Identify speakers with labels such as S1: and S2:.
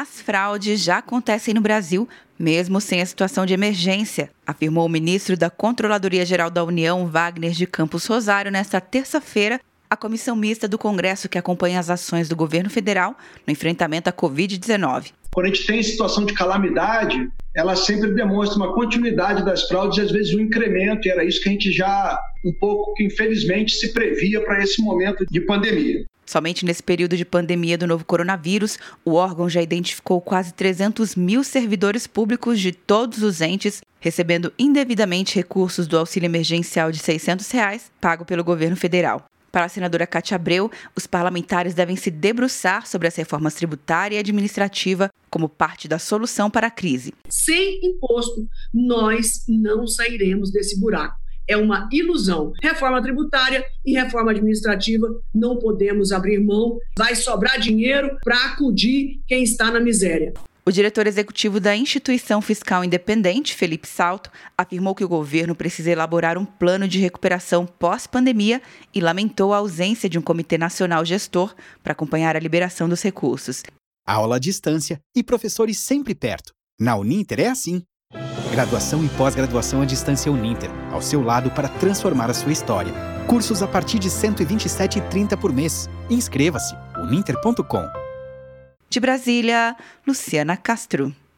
S1: As fraudes já acontecem no Brasil, mesmo sem a situação de emergência, afirmou o ministro da Controladoria Geral da União, Wagner de Campos Rosário, nesta terça-feira, a comissão mista do Congresso que acompanha as ações do governo federal no enfrentamento à Covid-19.
S2: Quando a gente tem situação de calamidade, ela sempre demonstra uma continuidade das fraudes e às vezes um incremento, e era isso que a gente já um pouco que infelizmente se previa para esse momento de pandemia.
S1: Somente nesse período de pandemia do novo coronavírus, o órgão já identificou quase 300 mil servidores públicos de todos os entes recebendo indevidamente recursos do auxílio emergencial de 600 reais, pago pelo governo federal. Para a senadora Cátia Abreu, os parlamentares devem se debruçar sobre as reformas tributária e administrativa como parte da solução para a crise.
S3: Sem imposto, nós não sairemos desse buraco. É uma ilusão. Reforma tributária e reforma administrativa não podemos abrir mão. Vai sobrar dinheiro para acudir quem está na miséria.
S1: O diretor executivo da Instituição Fiscal Independente, Felipe Salto, afirmou que o governo precisa elaborar um plano de recuperação pós-pandemia e lamentou a ausência de um comitê nacional gestor para acompanhar a liberação dos recursos.
S4: Aula à distância e professores sempre perto. Na Uninter é assim. Graduação e pós-graduação à distância Uninter, ao seu lado para transformar a sua história. Cursos a partir de R$ 127,30 por mês. Inscreva-se uninter.com.
S1: De Brasília, Luciana Castro.